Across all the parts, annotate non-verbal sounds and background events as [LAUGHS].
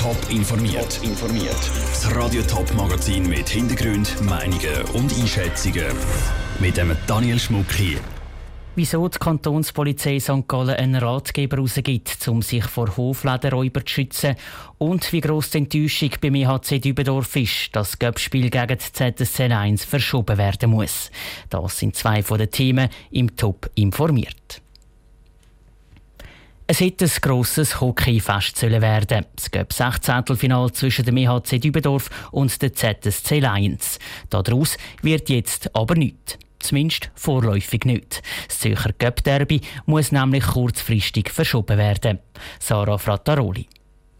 Top informiert. informiert. Das Radio Top Magazin mit Hintergrund, Meinungen und Einschätzungen mit dem Daniel Schmuck hier. Wieso die Kantonspolizei St. Gallen einen Ratgeber herausgibt, um sich vor Hofladenräubern zu schützen und wie gross die Enttäuschung beim EHC Dübendorf ist, dass das Göppspiel gegen die ZSC 1 verschoben werden muss. Das sind zwei von den Themen im Top informiert. Es hätte ein grosses Hockeyfest werden Es gab 16. Final zwischen dem EHC Dübendorf und der ZSC Lions. Daraus wird jetzt aber nichts. Zumindest vorläufig nicht. Das Zürcher Göpp-Derby muss nämlich kurzfristig verschoben werden. Sarah Frattaroli.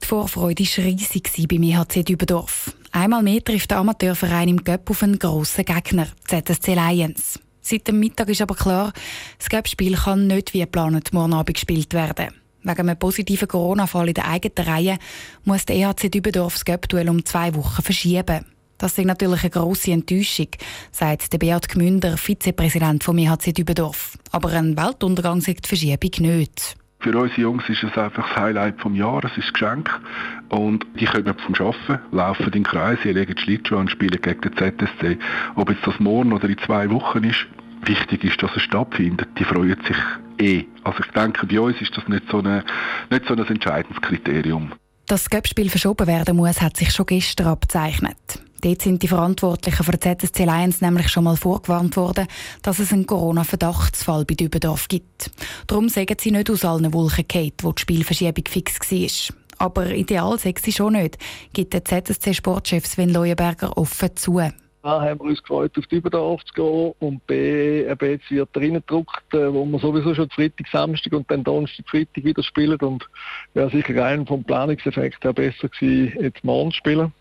Die Vorfreude war riesig beim EHC Dübendorf. Einmal mehr trifft der Amateurverein im Göpp auf einen grossen Gegner, ZSC Lions. Seit dem Mittag ist aber klar, das Göpp-Spiel kann nicht wie geplant morgen Abend gespielt werden. Wegen einem positiven Corona-Fall in der eigenen Reihe muss der EHC Dübendorf das Göpp-Duell um zwei Wochen verschieben. Das ist natürlich eine grosse Enttäuschung, sagt der Beat Gmünder, Vizepräsident vom EHC Dübendorf. Aber ein Weltuntergang sagt die Verschiebung nicht. Für unsere Jungs ist es einfach das Highlight des Jahres, es ist ein Geschenk. Und die kommen vom Arbeiten, laufen in den Kreis, legen die Schlittschuhe und spielen gegen den ZSC. Ob jetzt das morgen oder in zwei Wochen ist, wichtig ist, dass es stattfindet. Die freuen sich eh. Also ich denke, bei uns ist das nicht so, eine, nicht so ein entscheidendes Kriterium. Dass das Göppspiel verschoben werden muss, hat sich schon gestern abzeichnet. Dort sind die Verantwortlichen für ZSC Lions nämlich schon mal vorgewarnt worden, dass es einen Corona-Verdachtsfall bei Dübendorf gibt. Darum sagen sie nicht aus allen Wolken gefallen, wo die Spielverschiebung fix war. Aber ideal sagt sie schon nicht, gibt der ZSC-Sportchef Sven Leuenberger offen zu. A haben wir uns gefreut, auf die Überdorf zu gehen und B, eben jetzt wird reingedruckt, äh, wo wir sowieso schon Freitag, Samstag und dann Donnerstag, Freitag wieder spielen und wäre sicher rein vom Planungseffekt her besser gewesen, jetzt morgen spielen.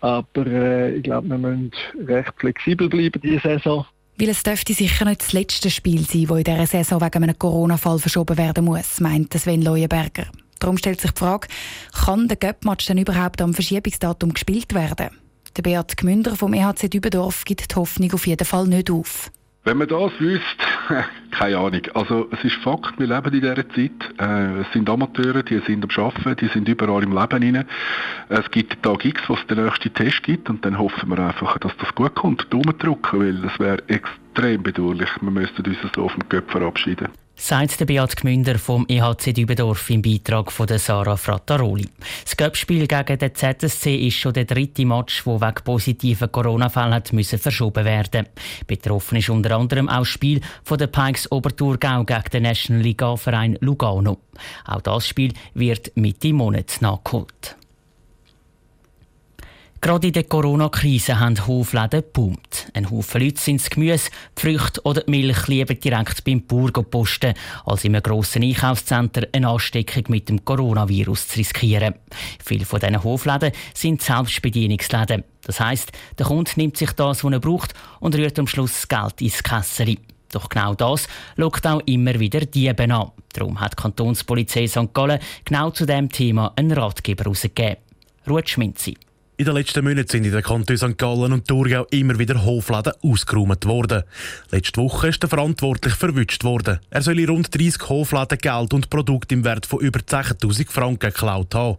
Aber äh, ich glaube, wir müssen recht flexibel bleiben diese Saison. Weil es dürfte sicher nicht das letzte Spiel sein, das in dieser Saison wegen einem Corona-Fall verschoben werden muss, meint Sven Leuenberger. Darum stellt sich die Frage, kann der Göpp-Match denn überhaupt am Verschiebungsdatum gespielt werden? Der Beat Gmünder vom EHC Dübendorf gibt die Hoffnung auf jeden Fall nicht auf. Wenn man das wüsste, [LAUGHS] keine Ahnung. Also es ist Fakt, wir leben in dieser Zeit. Äh, es sind Amateure, die sind am Arbeiten, die sind überall im Leben rein. Es gibt Tag X, wo es den nächsten Test gibt und dann hoffen wir einfach, dass das gut kommt. Daumen drücken, weil das wäre extrem bedauerlich. Wir müssten uns so auf dem Köpf verabschieden sagt der Beat Gmünder vom EHC Dübendorf im Beitrag von der Sarah Frattaroli. Das Göppspiel gegen den ZSC ist schon der dritte Match, wo wegen positiven Corona-Fällen hat müssen verschoben werden. Betroffen ist unter anderem auch das Spiel von der Pikes Oberthurgau gegen den National Liga-Verein Lugano. Auch das Spiel wird Mitte Monat nachgeholt. Gerade in der Corona-Krise haben Hofläden gepumpt. Ein Haufen Leute sind das Gemüse, die Früchte oder die Milch lieber direkt beim Bauer posten, als in einem grossen Einkaufszentrum eine Ansteckung mit dem Coronavirus zu riskieren. Viele von diesen Hofläden sind Selbstbedienungsläden. Das heisst, der Kunde nimmt sich das, was er braucht und rührt am Schluss das Geld ins Kessel. Doch genau das lockt auch immer wieder Diebe an. Darum hat die Kantonspolizei St. Gallen genau zu diesem Thema einen Ratgeber herausgegeben. Ruth Schminzi. In den letzten Monaten sind in den Kantonen St. Gallen und Thurgau immer wieder Hofläden ausgeräumt worden. Letzte Woche ist der verantwortlich verwünscht worden. Er soll in rund 30 Hofläden Geld und Produkte im Wert von über 10.000 Franken geklaut haben.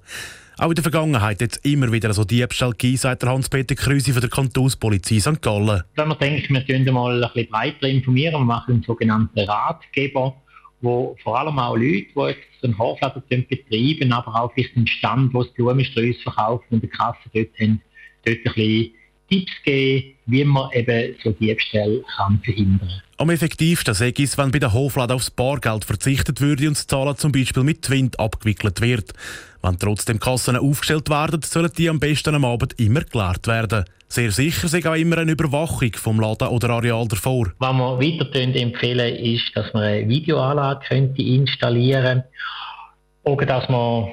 Auch in der Vergangenheit hat es immer wieder so Diebstahl gegeben, sagt Hans-Peter Krüsi von der Kantonspolizei St. Gallen. Wenn man denkt, wir können mal ein bisschen breiter informieren, wir machen einen sogenannten Ratgeber wo vor allem auch Leute, die jetzt einen Hofladen betreiben, aber auch vielleicht einen Stand, wo sie Blumensträuße verkaufen und die Kasse dort haben, dort ein bisschen Tipps geben, wie man eben so Diebstähle kann verhindern kann. Am effektivsten sei es, wenn bei den Hofladen aufs Bargeld verzichtet würde und das Zahlen zum Beispiel mit Twint abgewickelt wird. Wenn trotzdem Kassen aufgestellt werden, sollen die am besten am Abend immer geleert werden. Sehr sicher sei auch immer eine Überwachung vom Laden oder Areal davor. Was wir weiter empfehlen, ist, dass man eine Videoanlage könnte installieren könnte. Oder dass man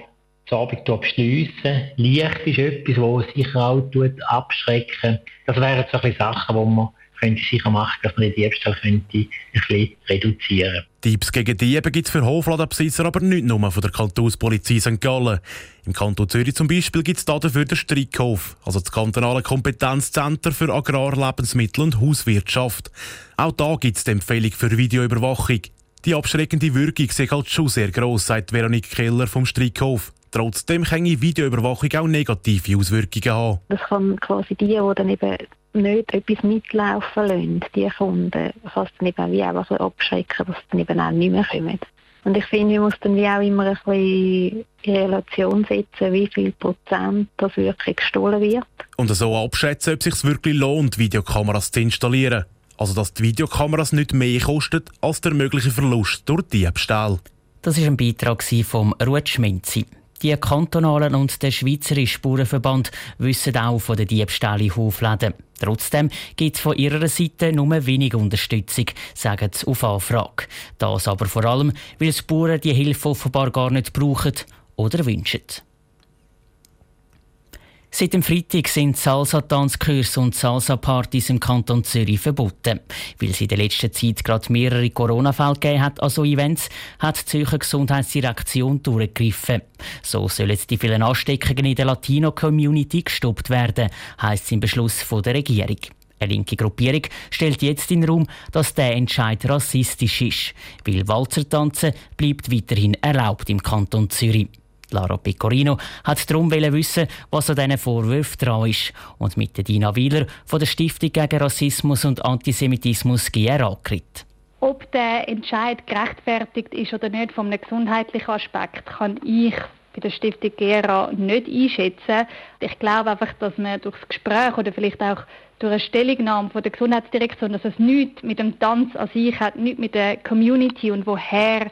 das Abend beschliessen. Licht ist etwas, das sicher auch abschrecken Das wären solche Sachen, die man könnte sicher machen, dass man die Diebstahl könnte ein bisschen reduzieren Tipps gegen Diebe gibt es für Hofladenbesitzer aber nicht nur von der Kantonspolizei St. Gallen. Im Kanton Zürich zum Beispiel gibt es dafür den Strickhof, also das kantonale Kompetenzzentrum für Agrar-, Lebensmittel- und Hauswirtschaft. Auch da gibt es die Empfehlung für Videoüberwachung. Die abschreckende Wirkung ist halt schon sehr gross, sagt Veronique Keller vom Strickhof. Trotzdem kann Videoüberwachung auch negative Auswirkungen haben. Das kann quasi die, die dann eben nicht etwas mitlaufen lassen, die Kunden, fast dann eben wie auch also abschrecken, dass sie dann eben auch nicht mehr kommen. Und ich finde, man muss dann wie auch immer ein bisschen in Relation setzen, wie viel Prozent das wirklich gestohlen wird. Und so abschätzen, ob es sich wirklich lohnt, Videokameras zu installieren. Also dass die Videokameras nicht mehr kosten als der mögliche Verlust durch Diebstahl. Das ist ein Beitrag vom Ruth Schminzi. Die kantonalen und der Schweizerische Spurenverband wissen auch von den Diebstählen in Hofläden. Trotzdem gibt es von ihrer Seite nur wenig Unterstützung, sagen sie auf Anfrage. Das aber vor allem, weil Spuren die Hilfe offenbar gar nicht brauchen oder wünschen. Seit dem Freitag sind Salsa-Tanzkurse und Salsa-Partys im Kanton Zürich verboten. Weil es in der letzten Zeit gerade mehrere Corona-Fälle gegeben hat an so Events, hat die Zürcher Gesundheitsdirektion durchgegriffen. So sollen die vielen Ansteckungen in der Latino-Community gestoppt werden, heisst es im Beschluss von der Regierung. Eine linke Gruppierung stellt jetzt in den Raum, dass der Entscheid rassistisch ist, weil Walzertanzen bleibt weiterhin erlaubt im Kanton Zürich. Lara Pecorino hat darum wissen, was an diesen Vorwürfen dran ist und mit Dina Wieler von der Stiftung gegen Rassismus und Antisemitismus GRA geredet. Ob der Entscheid gerechtfertigt ist oder nicht vom gesundheitlichen Aspekt, kann ich bei der Stiftung GERA nicht einschätzen. Ich glaube einfach, dass man durch das Gespräch oder vielleicht auch durch eine Stellungnahme von der Gesundheitsdirektion, dass es nichts mit dem Tanz an sich hat, nichts mit der Community und woher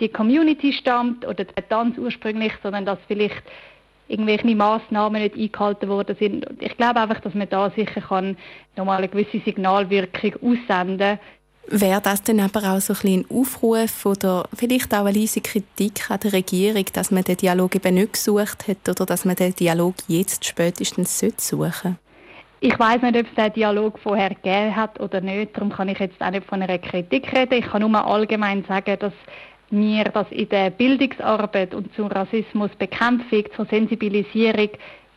die Community stammt oder der Tanz ursprünglich, sondern dass vielleicht irgendwelche Massnahmen nicht eingehalten worden sind. Ich glaube einfach, dass man da sicher kann nochmal eine gewisse Signalwirkung aussenden kann. Wäre das denn aber auch so ein, ein Aufruf oder vielleicht auch eine leise Kritik an der Regierung, dass man den Dialog eben nicht gesucht hat oder dass man den Dialog jetzt spätestens suchen sollte? Ich weiß nicht, ob es den Dialog vorher gegeben hat oder nicht. Darum kann ich jetzt auch nicht von einer Kritik reden. Ich kann nur allgemein sagen, dass wir das in der Bildungsarbeit und zur Rassismusbekämpfung, zur Sensibilisierung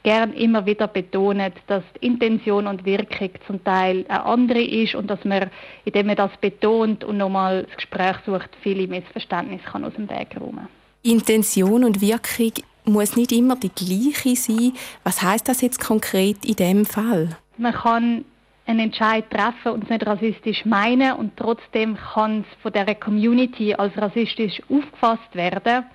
gern immer wieder betonen, dass die Intention und Wirkung zum Teil eine andere ist und dass man, indem man das betont und nochmal das Gespräch sucht, viele Missverständnisse kann aus dem Weg räumen. Intention und Wirkung muss nicht immer die gleiche sein. Was heißt das jetzt konkret in dem Fall? Man kann einen Entscheid treffen und es nicht rassistisch meinen und trotzdem kann es von der Community als rassistisch aufgefasst werden.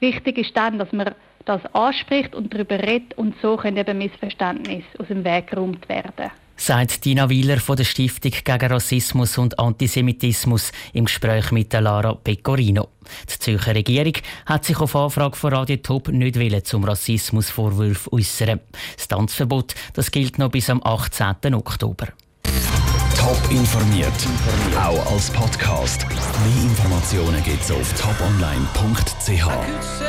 Wichtig ist dann, dass man das anspricht und darüber redet und so können eben Missverständnisse aus dem Weg geräumt werden. Sagt Dina Wieler von der Stiftung gegen Rassismus und Antisemitismus im Gespräch mit Lara Pecorino. Die Zürcher Regierung hat sich auf Anfrage von Radio Top nicht zum Rassismusvorwurf äußern. Das Tanzverbot das gilt noch bis am 18. Oktober. Top informiert, auch als Podcast. Mehr Informationen gibt es auf toponline.ch.